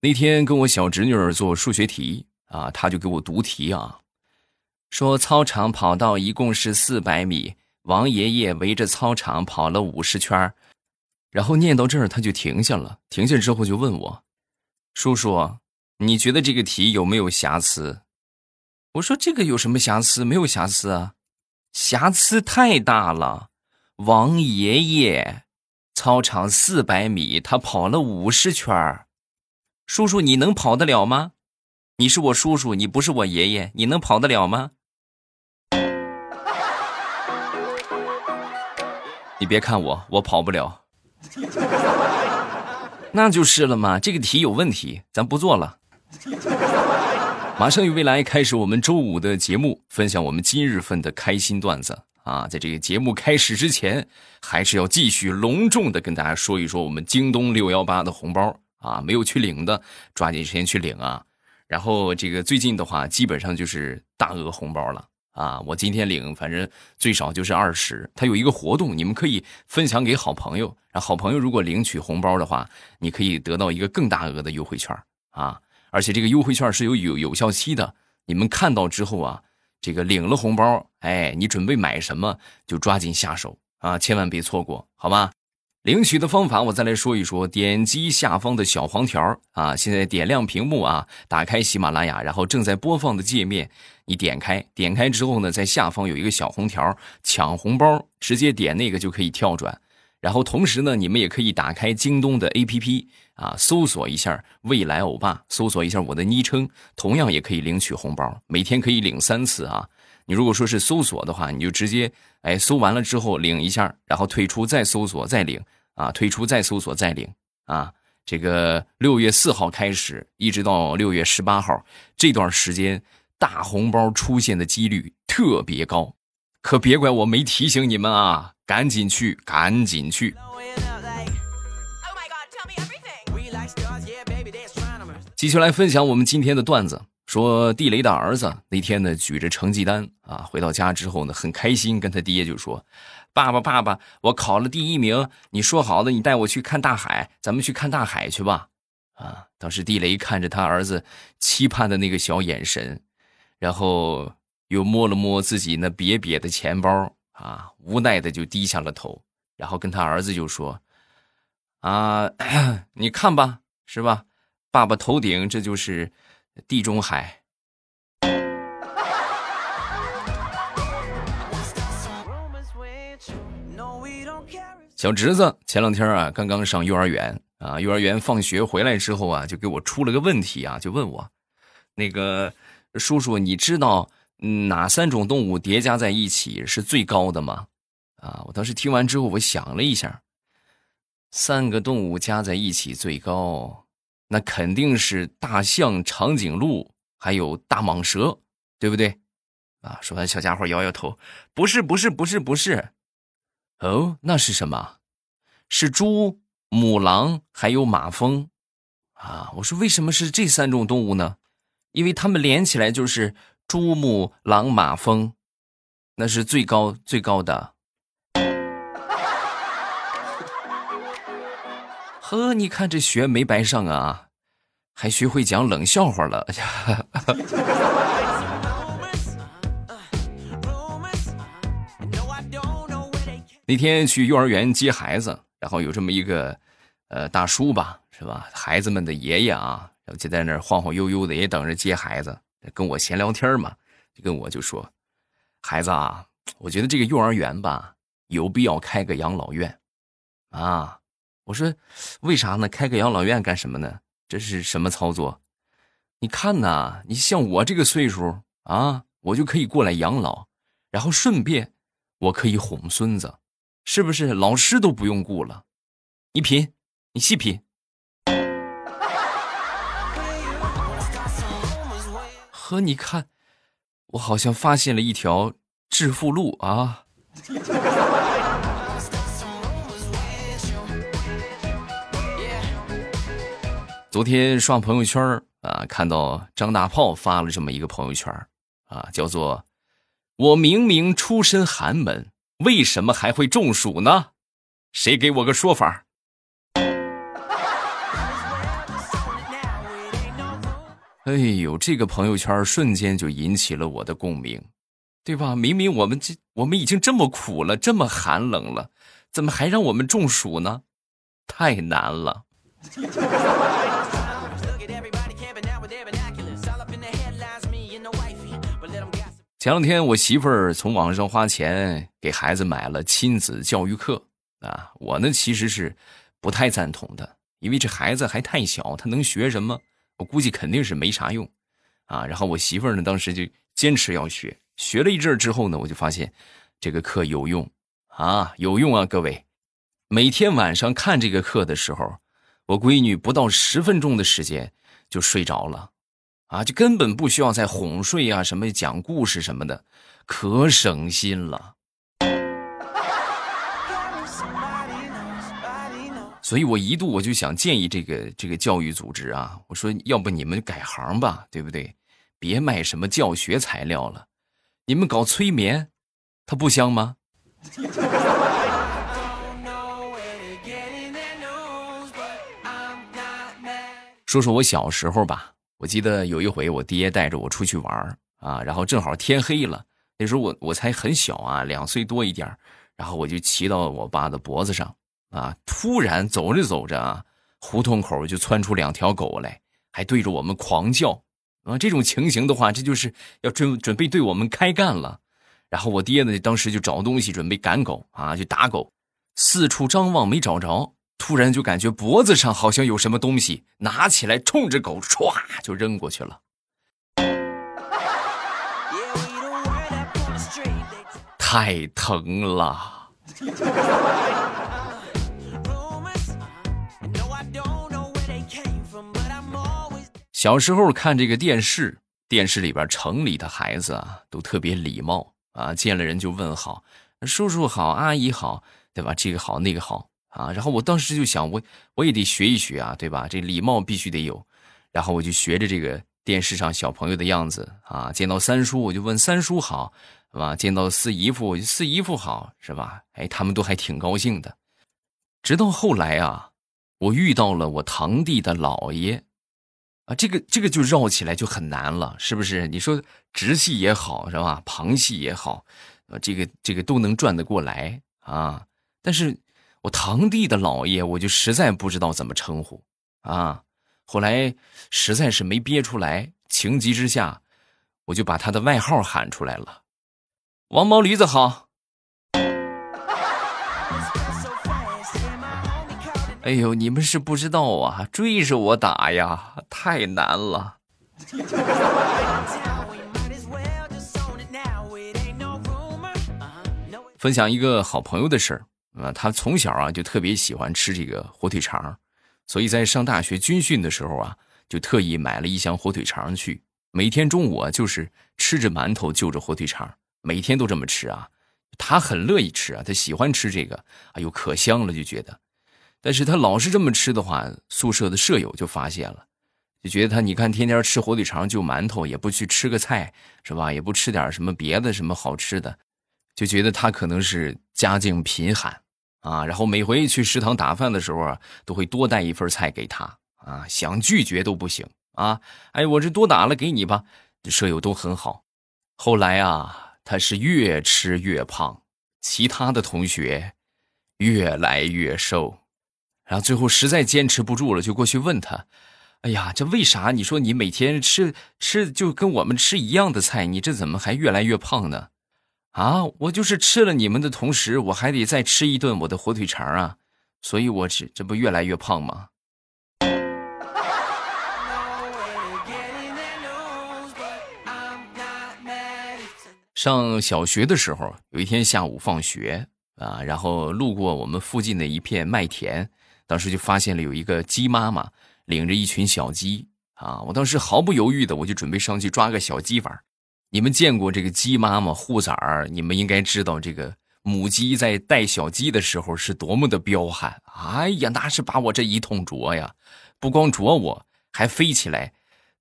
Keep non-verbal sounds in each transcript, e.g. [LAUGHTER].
那天跟我小侄女儿做数学题啊，她就给我读题啊，说操场跑道一共是四百米，王爷爷围着操场跑了五十圈然后念到这儿，他就停下了。停下之后就问我：“叔叔，你觉得这个题有没有瑕疵？”我说：“这个有什么瑕疵？没有瑕疵啊，瑕疵太大了。王爷爷，操场四百米，他跑了五十圈叔叔，你能跑得了吗？你是我叔叔，你不是我爷爷，你能跑得了吗？”你别看我，我跑不了。那就是了嘛，这个题有问题，咱不做了。马上与未来开始我们周五的节目，分享我们今日份的开心段子啊！在这个节目开始之前，还是要继续隆重的跟大家说一说我们京东六幺八的红包啊！没有去领的，抓紧时间去领啊！然后这个最近的话，基本上就是大额红包了。啊，我今天领，反正最少就是二十。他有一个活动，你们可以分享给好朋友，然后好朋友如果领取红包的话，你可以得到一个更大额的优惠券啊！而且这个优惠券是有有有效期的，你们看到之后啊，这个领了红包，哎，你准备买什么就抓紧下手啊，千万别错过，好吧？领取的方法我再来说一说，点击下方的小黄条啊，现在点亮屏幕啊，打开喜马拉雅，然后正在播放的界面，你点开，点开之后呢，在下方有一个小红条抢红包，直接点那个就可以跳转。然后同时呢，你们也可以打开京东的 APP 啊，搜索一下未来欧巴，搜索一下我的昵称，同样也可以领取红包，每天可以领三次啊。你如果说是搜索的话，你就直接哎搜完了之后领一下，然后退出再搜索再领。啊，退出再搜索再领啊！这个六月四号开始，一直到六月十八号这段时间，大红包出现的几率特别高，可别怪我没提醒你们啊！赶紧去，赶紧去！继续来分享我们今天的段子，说地雷的儿子那天呢举着成绩单啊，回到家之后呢很开心，跟他爹就说。爸爸，爸爸，我考了第一名。你说好的，你带我去看大海，咱们去看大海去吧。啊！当时地雷看着他儿子期盼的那个小眼神，然后又摸了摸自己那瘪瘪的钱包，啊，无奈的就低下了头，然后跟他儿子就说：“啊，[COUGHS] 你看吧，是吧？爸爸头顶这就是地中海。”小侄子前两天啊，刚刚上幼儿园啊，幼儿园放学回来之后啊，就给我出了个问题啊，就问我，那个叔叔，你知道哪三种动物叠加在一起是最高的吗？啊，我当时听完之后，我想了一下，三个动物加在一起最高，那肯定是大象、长颈鹿还有大蟒蛇，对不对？啊，说完，小家伙摇摇头，不是，不是，不是，不是。哦，那是什么？是猪、母狼还有马蜂，啊！我说为什么是这三种动物呢？因为它们连起来就是猪、母、狼、马、蜂，那是最高最高的。呵，你看这学没白上啊，还学会讲冷笑话了。[LAUGHS] 那天去幼儿园接孩子，然后有这么一个，呃，大叔吧，是吧？孩子们的爷爷啊，然后就在那儿晃晃悠悠的，也等着接孩子，跟我闲聊天嘛，就跟我就说：“孩子啊，我觉得这个幼儿园吧，有必要开个养老院，啊。”我说：“为啥呢？开个养老院干什么呢？这是什么操作？你看呐，你像我这个岁数啊，我就可以过来养老，然后顺便我可以哄孙子。”是不是老师都不用雇了？你品，你细品。[LAUGHS] 和，你看，我好像发现了一条致富路啊！昨天刷朋友圈啊，看到张大炮发了这么一个朋友圈啊，叫做“我明明出身寒门”。为什么还会中暑呢？谁给我个说法？哎呦，这个朋友圈瞬间就引起了我的共鸣，对吧？明明我们这我们已经这么苦了，这么寒冷了，怎么还让我们中暑呢？太难了。前两天我媳妇儿从网上花钱给孩子买了亲子教育课啊，我呢其实是不太赞同的，因为这孩子还太小，他能学什么？我估计肯定是没啥用，啊，然后我媳妇儿呢，当时就坚持要学，学了一阵之后呢，我就发现这个课有用，啊，有用啊，各位，每天晚上看这个课的时候，我闺女不到十分钟的时间就睡着了，啊，就根本不需要再哄睡啊，什么讲故事什么的，可省心了。所以我一度我就想建议这个这个教育组织啊，我说要不你们改行吧，对不对？别卖什么教学材料了，你们搞催眠，它不香吗？[LAUGHS] 说说我小时候吧，我记得有一回我爹带着我出去玩啊，然后正好天黑了，那时候我我才很小啊，两岁多一点然后我就骑到我爸的脖子上。啊！突然走着走着啊，胡同口就窜出两条狗来，还对着我们狂叫。啊，这种情形的话，这就是要准准备对我们开干了。然后我爹呢，当时就找东西准备赶狗啊，就打狗，四处张望没找着，突然就感觉脖子上好像有什么东西，拿起来冲着狗唰就扔过去了，太疼了。小时候看这个电视，电视里边城里的孩子啊，都特别礼貌啊，见了人就问好，叔叔好，阿姨好，对吧？这个好，那个好啊。然后我当时就想，我我也得学一学啊，对吧？这礼貌必须得有。然后我就学着这个电视上小朋友的样子啊，见到三叔我就问三叔好，是吧？见到四姨夫我就四姨夫好，是吧？哎，他们都还挺高兴的。直到后来啊，我遇到了我堂弟的姥爷。啊，这个这个就绕起来就很难了，是不是？你说直系也好，是吧？旁系也好，呃，这个这个都能转得过来啊。但是我堂弟的姥爷，我就实在不知道怎么称呼啊。后来实在是没憋出来，情急之下，我就把他的外号喊出来了：“王毛驴子好。”哎呦，你们是不知道啊，追着我打呀，太难了。分享一个好朋友的事儿啊，他从小啊就特别喜欢吃这个火腿肠，所以在上大学军训的时候啊，就特意买了一箱火腿肠去，每天中午啊就是吃着馒头就着火腿肠，每天都这么吃啊。他很乐意吃啊，他喜欢吃这个，哎呦可香了，就觉得。但是他老是这么吃的话，宿舍的舍友就发现了，就觉得他你看天天吃火腿肠就馒头，也不去吃个菜，是吧？也不吃点什么别的什么好吃的，就觉得他可能是家境贫寒啊。然后每回去食堂打饭的时候啊，都会多带一份菜给他啊，想拒绝都不行啊。哎，我这多打了给你吧。舍友都很好。后来啊，他是越吃越胖，其他的同学越来越瘦。然后最后实在坚持不住了，就过去问他：“哎呀，这为啥？你说你每天吃吃就跟我们吃一样的菜，你这怎么还越来越胖呢？啊，我就是吃了你们的同时，我还得再吃一顿我的火腿肠啊，所以我这这不越来越胖吗？”上小学的时候，有一天下午放学啊，然后路过我们附近的一片麦田。当时就发现了有一个鸡妈妈领着一群小鸡啊！我当时毫不犹豫的，我就准备上去抓个小鸡玩。你们见过这个鸡妈妈护崽儿？你们应该知道，这个母鸡在带小鸡的时候是多么的彪悍！哎呀，那是把我这一通啄呀，不光啄我，还飞起来，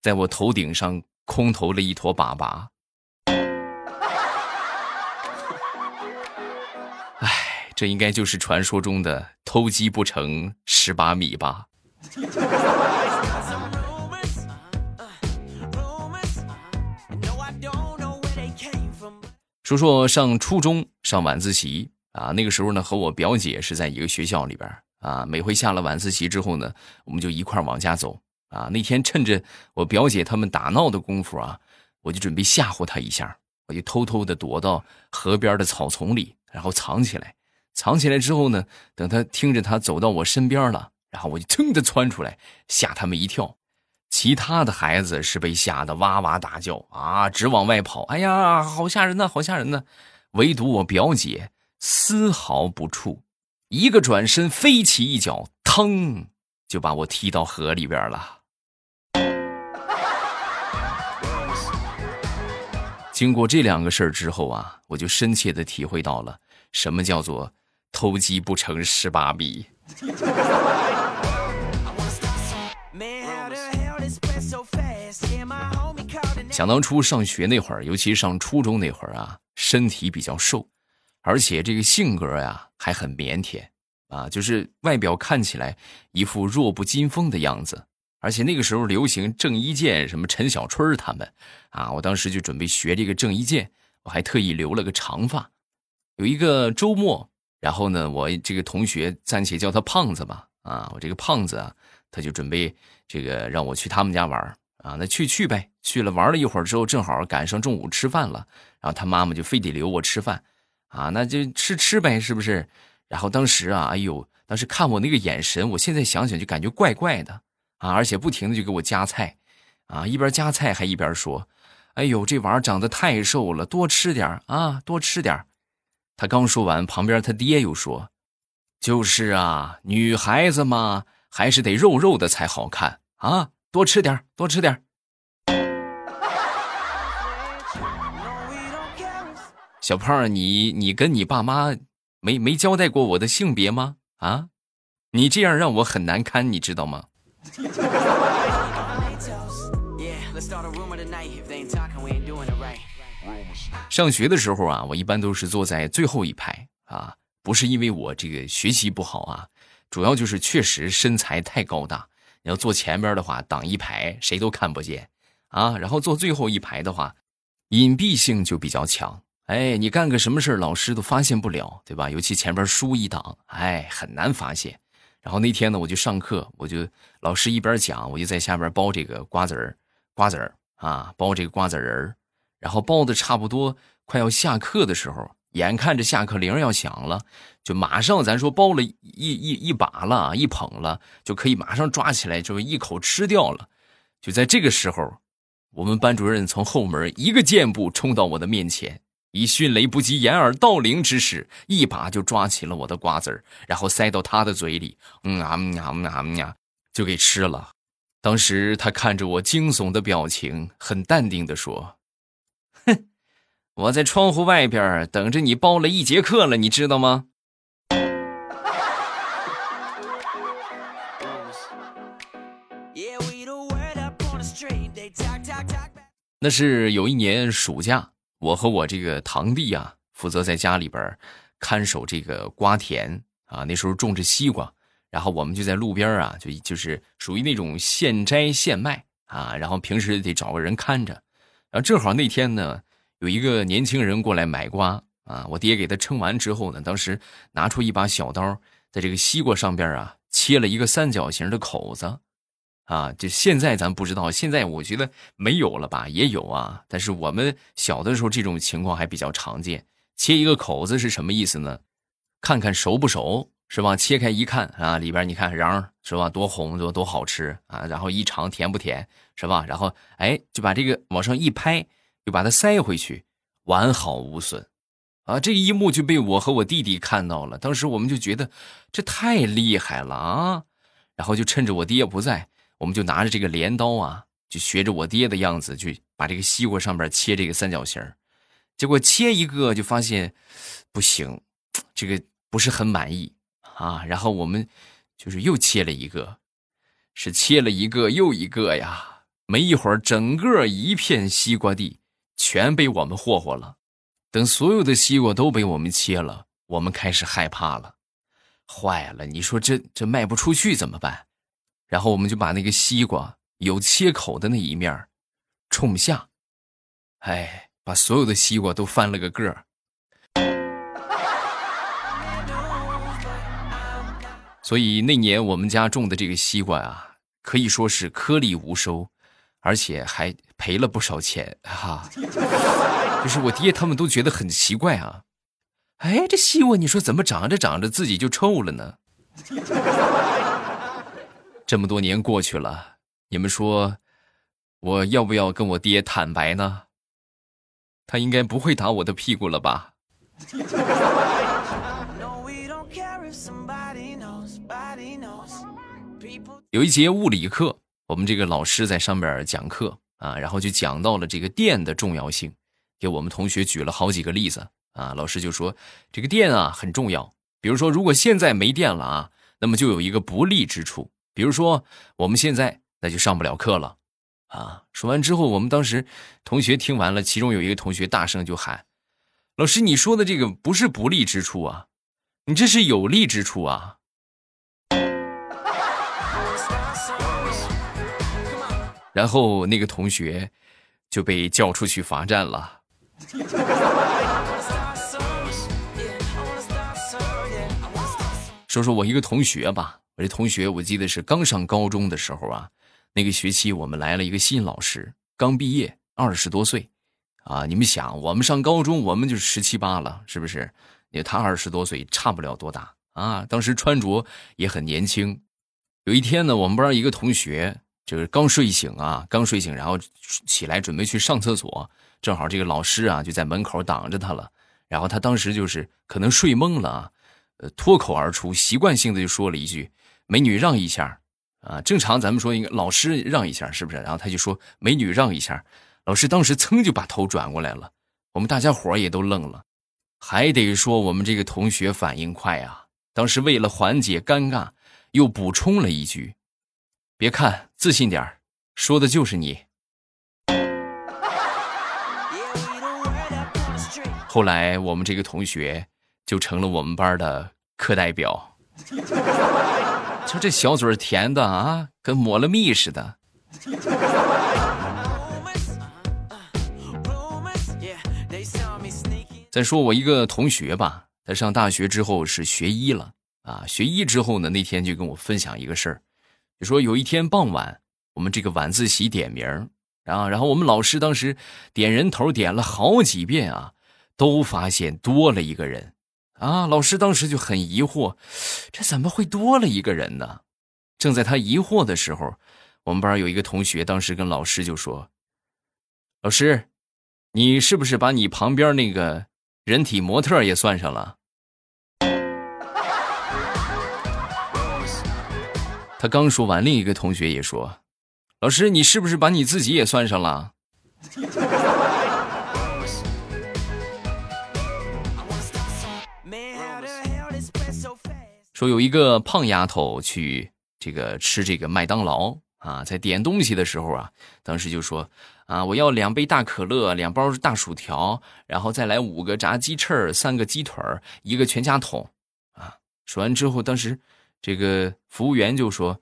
在我头顶上空投了一坨粑粑。哎这应该就是传说中的偷鸡不成蚀把米吧。说说上初中上晚自习啊，那个时候呢和我表姐是在一个学校里边啊，每回下了晚自习之后呢，我们就一块往家走啊。那天趁着我表姐他们打闹的功夫啊，我就准备吓唬她一下，我就偷偷的躲到河边的草丛里，然后藏起来。藏起来之后呢，等她听着她走到我身边了，然后我就噌的窜出来，吓他们一跳。其他的孩子是被吓得哇哇大叫啊，直往外跑。哎呀，好吓人呐，好吓人呐！唯独我表姐丝毫不怵，一个转身飞起一脚，腾就把我踢到河里边了。经过这两个事儿之后啊，我就深切的体会到了什么叫做。偷鸡不成蚀把米。想当初上学那会儿，尤其上初中那会儿啊，身体比较瘦，而且这个性格呀还很腼腆啊，就是外表看起来一副弱不禁风的样子。而且那个时候流行郑伊健，什么陈小春他们啊，我当时就准备学这个郑伊健，我还特意留了个长发。有一个周末。然后呢，我这个同学暂且叫他胖子吧，啊，我这个胖子啊，他就准备这个让我去他们家玩啊，那去去呗，去了玩了一会儿之后，正好赶上中午吃饭了，然后他妈妈就非得留我吃饭，啊，那就吃吃呗，是不是？然后当时啊，哎呦，当时看我那个眼神，我现在想想就感觉怪怪的啊，而且不停的就给我夹菜，啊，一边夹菜还一边说，哎呦，这娃长得太瘦了，多吃点啊，多吃点他刚说完，旁边他爹又说：“就是啊，女孩子嘛，还是得肉肉的才好看啊，多吃点，多吃点。”小胖，你你跟你爸妈没没交代过我的性别吗？啊，你这样让我很难堪，你知道吗？上学的时候啊，我一般都是坐在最后一排啊，不是因为我这个学习不好啊，主要就是确实身材太高大，你要坐前边的话挡一排谁都看不见啊，然后坐最后一排的话，隐蔽性就比较强，哎，你干个什么事老师都发现不了，对吧？尤其前边书一挡，哎，很难发现。然后那天呢，我就上课，我就老师一边讲，我就在下边包这个瓜子儿，瓜子儿啊，包这个瓜子仁儿。然后包的差不多快要下课的时候，眼看着下课铃要响了，就马上咱说包了一一一把了，一捧了，就可以马上抓起来，就一口吃掉了。就在这个时候，我们班主任从后门一个箭步冲到我的面前，以迅雷不及掩耳盗铃之势，一把就抓起了我的瓜子，然后塞到他的嘴里，嗯啊嗯啊嗯啊嗯啊，就给吃了。当时他看着我惊悚的表情，很淡定的说。哼，我在窗户外边等着你包了一节课了，你知道吗？那是有一年暑假，我和我这个堂弟啊，负责在家里边看守这个瓜田啊。那时候种着西瓜，然后我们就在路边啊，就就是属于那种现摘现卖啊。然后平时得找个人看着。然后正好那天呢，有一个年轻人过来买瓜啊，我爹给他称完之后呢，当时拿出一把小刀，在这个西瓜上边啊切了一个三角形的口子，啊，就现在咱不知道，现在我觉得没有了吧，也有啊，但是我们小的时候这种情况还比较常见。切一个口子是什么意思呢？看看熟不熟是吧？切开一看啊，里边你看瓤是吧？多红多多好吃啊！然后一尝甜不甜？是吧？然后哎，就把这个往上一拍，又把它塞回去，完好无损，啊！这一幕就被我和我弟弟看到了。当时我们就觉得这太厉害了啊！然后就趁着我爹不在，我们就拿着这个镰刀啊，就学着我爹的样子，去把这个西瓜上边切这个三角形。结果切一个就发现不行，这个不是很满意啊。然后我们就是又切了一个，是切了一个又一个呀。没一会儿，整个一片西瓜地全被我们霍霍了。等所有的西瓜都被我们切了，我们开始害怕了。坏了，你说这这卖不出去怎么办？然后我们就把那个西瓜有切口的那一面冲下，哎，把所有的西瓜都翻了个个儿。所以那年我们家种的这个西瓜啊，可以说是颗粒无收，而且还赔了不少钱哈。就是我爹他们都觉得很奇怪啊，哎，这西瓜你说怎么长着长着自己就臭了呢？[LAUGHS] 这么多年过去了，你们说我要不要跟我爹坦白呢？他应该不会打我的屁股了吧？[LAUGHS] 有一节物理课，我们这个老师在上面讲课啊，然后就讲到了这个电的重要性，给我们同学举了好几个例子啊。老师就说这个电啊很重要，比如说如果现在没电了啊，那么就有一个不利之处，比如说我们现在那就上不了课了啊。说完之后，我们当时同学听完了，其中有一个同学大声就喊：“老师，你说的这个不是不利之处啊，你这是有利之处啊。”然后那个同学就被叫出去罚站了。说说我一个同学吧，我这同学我记得是刚上高中的时候啊，那个学期我们来了一个新老师，刚毕业，二十多岁，啊，你们想，我们上高中我们就十七八了，是不是？也他二十多岁，差不了多大啊。当时穿着也很年轻。有一天呢，我们班一个同学。就是刚睡醒啊，刚睡醒，然后起来准备去上厕所，正好这个老师啊就在门口挡着他了。然后他当时就是可能睡懵了啊，呃，脱口而出，习惯性的就说了一句：“美女让一下。”啊，正常咱们说应该老师让一下，是不是？然后他就说：“美女让一下。”老师当时噌就把头转过来了，我们大家伙也都愣了。还得说我们这个同学反应快啊，当时为了缓解尴尬，又补充了一句。别看，自信点说的就是你。后来我们这个同学就成了我们班的课代表。就这小嘴甜的啊，跟抹了蜜似的。再说我一个同学吧，他上大学之后是学医了啊。学医之后呢，那天就跟我分享一个事儿。就说有一天傍晚，我们这个晚自习点名啊然后我们老师当时点人头点了好几遍啊，都发现多了一个人，啊，老师当时就很疑惑，这怎么会多了一个人呢？正在他疑惑的时候，我们班有一个同学当时跟老师就说：“老师，你是不是把你旁边那个人体模特也算上了？”他刚说完，另一个同学也说：“老师，你是不是把你自己也算上了？” [LAUGHS] 说有一个胖丫头去这个吃这个麦当劳啊，在点东西的时候啊，当时就说：“啊，我要两杯大可乐，两包大薯条，然后再来五个炸鸡翅，三个鸡腿一个全家桶。”啊，说完之后，当时。这个服务员就说：“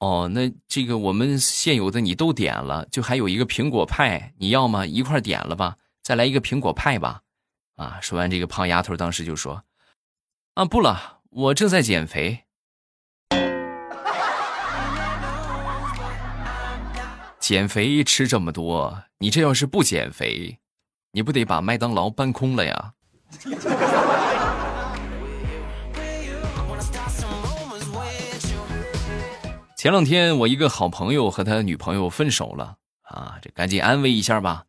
哦，那这个我们现有的你都点了，就还有一个苹果派，你要吗？一块点了吧，再来一个苹果派吧。”啊，说完这个胖丫头当时就说：“啊，不了，我正在减肥。减肥吃这么多，你这要是不减肥，你不得把麦当劳搬空了呀？”前两天我一个好朋友和他女朋友分手了啊，这赶紧安慰一下吧。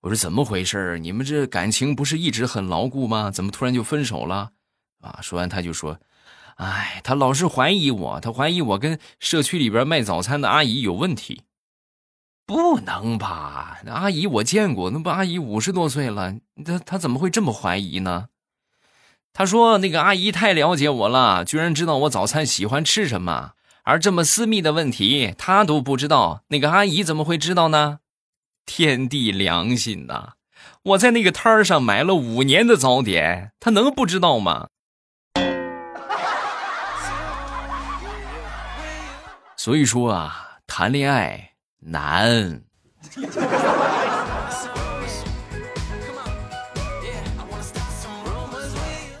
我说怎么回事你们这感情不是一直很牢固吗？怎么突然就分手了？啊，说完他就说：“哎，他老是怀疑我，他怀疑我跟社区里边卖早餐的阿姨有问题。不能吧？那阿姨我见过，那不阿姨五十多岁了，他他怎么会这么怀疑呢？他说那个阿姨太了解我了，居然知道我早餐喜欢吃什么。”而这么私密的问题，他都不知道，那个阿姨怎么会知道呢？天地良心呐，我在那个摊儿上买了五年的早点，他能不知道吗？[LAUGHS] 所以说啊，谈恋爱难。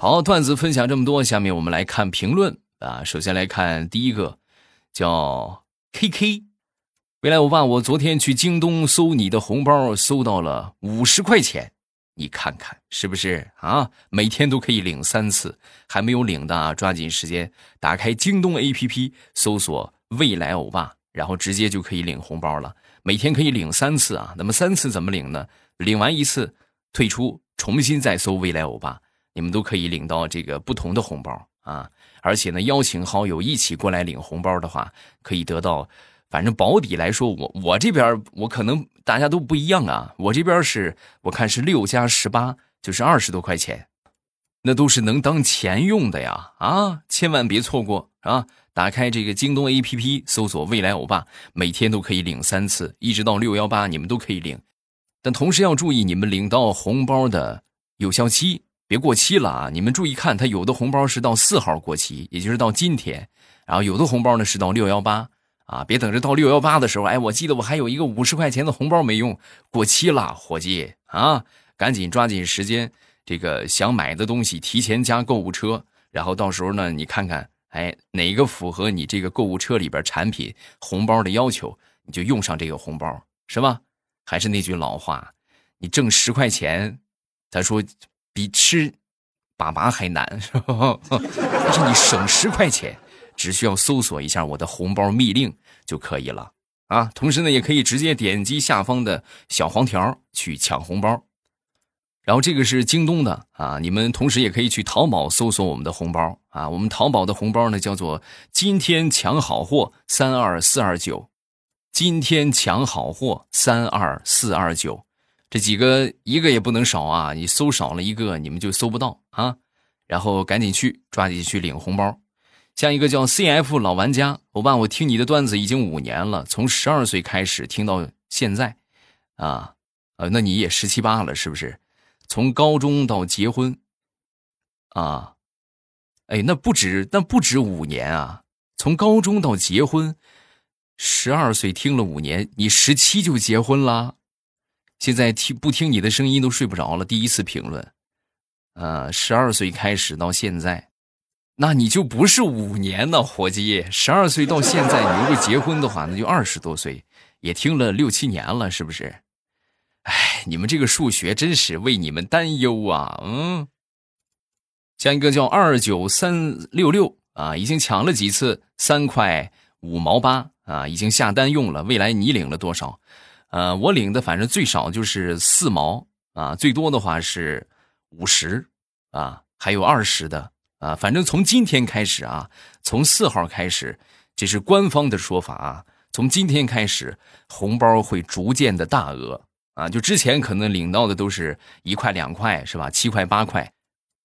好，段子分享这么多，下面我们来看评论啊。首先来看第一个。叫 K K，未来欧巴，我昨天去京东搜你的红包，搜到了五十块钱，你看看是不是啊？每天都可以领三次，还没有领的啊，抓紧时间打开京东 A P P，搜索未来欧巴，然后直接就可以领红包了。每天可以领三次啊，那么三次怎么领呢？领完一次退出，重新再搜未来欧巴。你们都可以领到这个不同的红包啊！而且呢，邀请好友一起过来领红包的话，可以得到，反正保底来说，我我这边我可能大家都不一样啊。我这边是我看是六加十八，就是二十多块钱，那都是能当钱用的呀！啊，千万别错过啊！打开这个京东 APP，搜索“未来欧巴”，每天都可以领三次，一直到六幺八，你们都可以领。但同时要注意，你们领到红包的有效期。别过期了啊！你们注意看，它有的红包是到四号过期，也就是到今天；然后有的红包呢是到六幺八啊。别等着到六幺八的时候，哎，我记得我还有一个五十块钱的红包没用，过期了，伙计啊，赶紧抓紧时间，这个想买的东西提前加购物车，然后到时候呢，你看看，哎，哪个符合你这个购物车里边产品红包的要求，你就用上这个红包，是吧？还是那句老话，你挣十块钱，他说。比吃粑粑还难，是吧？[LAUGHS] 但是你省十块钱，只需要搜索一下我的红包密令就可以了啊！同时呢，也可以直接点击下方的小黄条去抢红包。然后这个是京东的啊，你们同时也可以去淘宝搜索我们的红包啊。我们淘宝的红包呢叫做“今天抢好货三二四二九”，今天抢好货三二四二九。这几个一个也不能少啊！你搜少了一个，你们就搜不到啊！然后赶紧去，抓紧去领红包。像一个叫 CF 老玩家，欧巴，我听你的段子已经五年了，从十二岁开始听到现在，啊，呃，那你也十七八了是不是？从高中到结婚，啊，哎，那不止，那不止五年啊！从高中到结婚，十二岁听了五年，你十七就结婚了？现在听不听你的声音都睡不着了。第一次评论，呃，十二岁开始到现在，那你就不是五年呢，伙计。十二岁到现在，你如果结婚的话，那就二十多岁，也听了六七年了，是不是？哎，你们这个数学真是为你们担忧啊！嗯，像一个叫二九三六六啊，已经抢了几次三块五毛八啊，已经下单用了。未来你领了多少？呃，我领的反正最少就是四毛啊，最多的话是五十啊，还有二十的啊。反正从今天开始啊，从四号开始，这是官方的说法啊。从今天开始，红包会逐渐的大额啊。就之前可能领到的都是一块两块是吧？七块八块，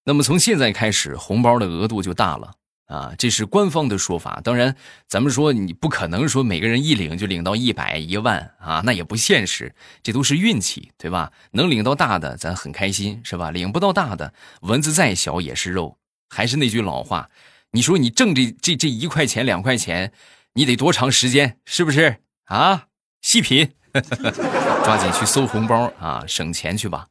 那么从现在开始，红包的额度就大了。啊，这是官方的说法。当然，咱们说你不可能说每个人一领就领到一百一万啊，那也不现实。这都是运气，对吧？能领到大的，咱很开心，是吧？领不到大的，蚊子再小也是肉。还是那句老话，你说你挣这这这一块钱两块钱，你得多长时间？是不是啊？细品，[LAUGHS] 抓紧去搜红包啊，省钱去吧。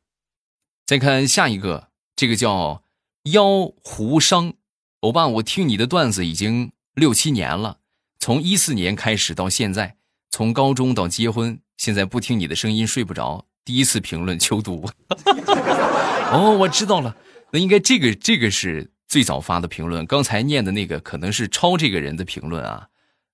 再看下一个，这个叫妖狐商。欧巴，我听你的段子已经六七年了，从一四年开始到现在，从高中到结婚，现在不听你的声音睡不着。第一次评论求读。[LAUGHS] 哦，我知道了，那应该这个这个是最早发的评论，刚才念的那个可能是抄这个人的评论啊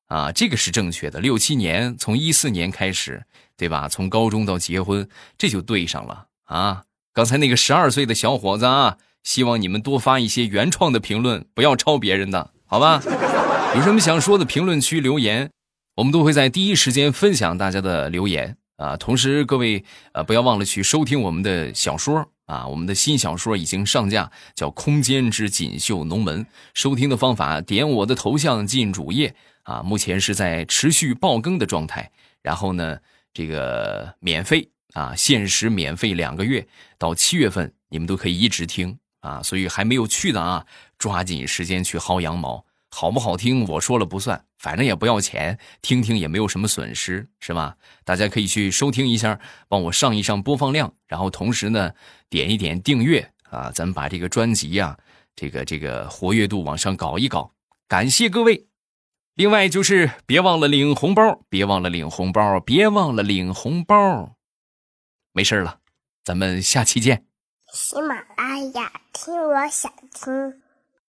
啊，这个是正确的。六七年，从一四年开始，对吧？从高中到结婚，这就对上了啊。刚才那个十二岁的小伙子啊。希望你们多发一些原创的评论，不要抄别人的，好吧？[LAUGHS] 有什么想说的，评论区留言，我们都会在第一时间分享大家的留言啊。同时，各位呃，不要忘了去收听我们的小说啊，我们的新小说已经上架，叫《空间之锦绣龙门》。收听的方法，点我的头像进主页啊，目前是在持续爆更的状态。然后呢，这个免费啊，限时免费两个月，到七月份你们都可以一直听。啊所以还没有去的啊抓紧时间去薅羊毛。好不好听我说了不算反正也不要钱听听也没有什么损失是吧？大家可以去收听一下帮我上一上播放量然后同时呢点一点订阅啊咱们把这个专辑呀这个这个活跃度往上搞一搞。感谢各位。另外就是别忘了领红包别忘了领红包别忘了领红包。没事了咱们下期见。喜马拉雅。听我想听。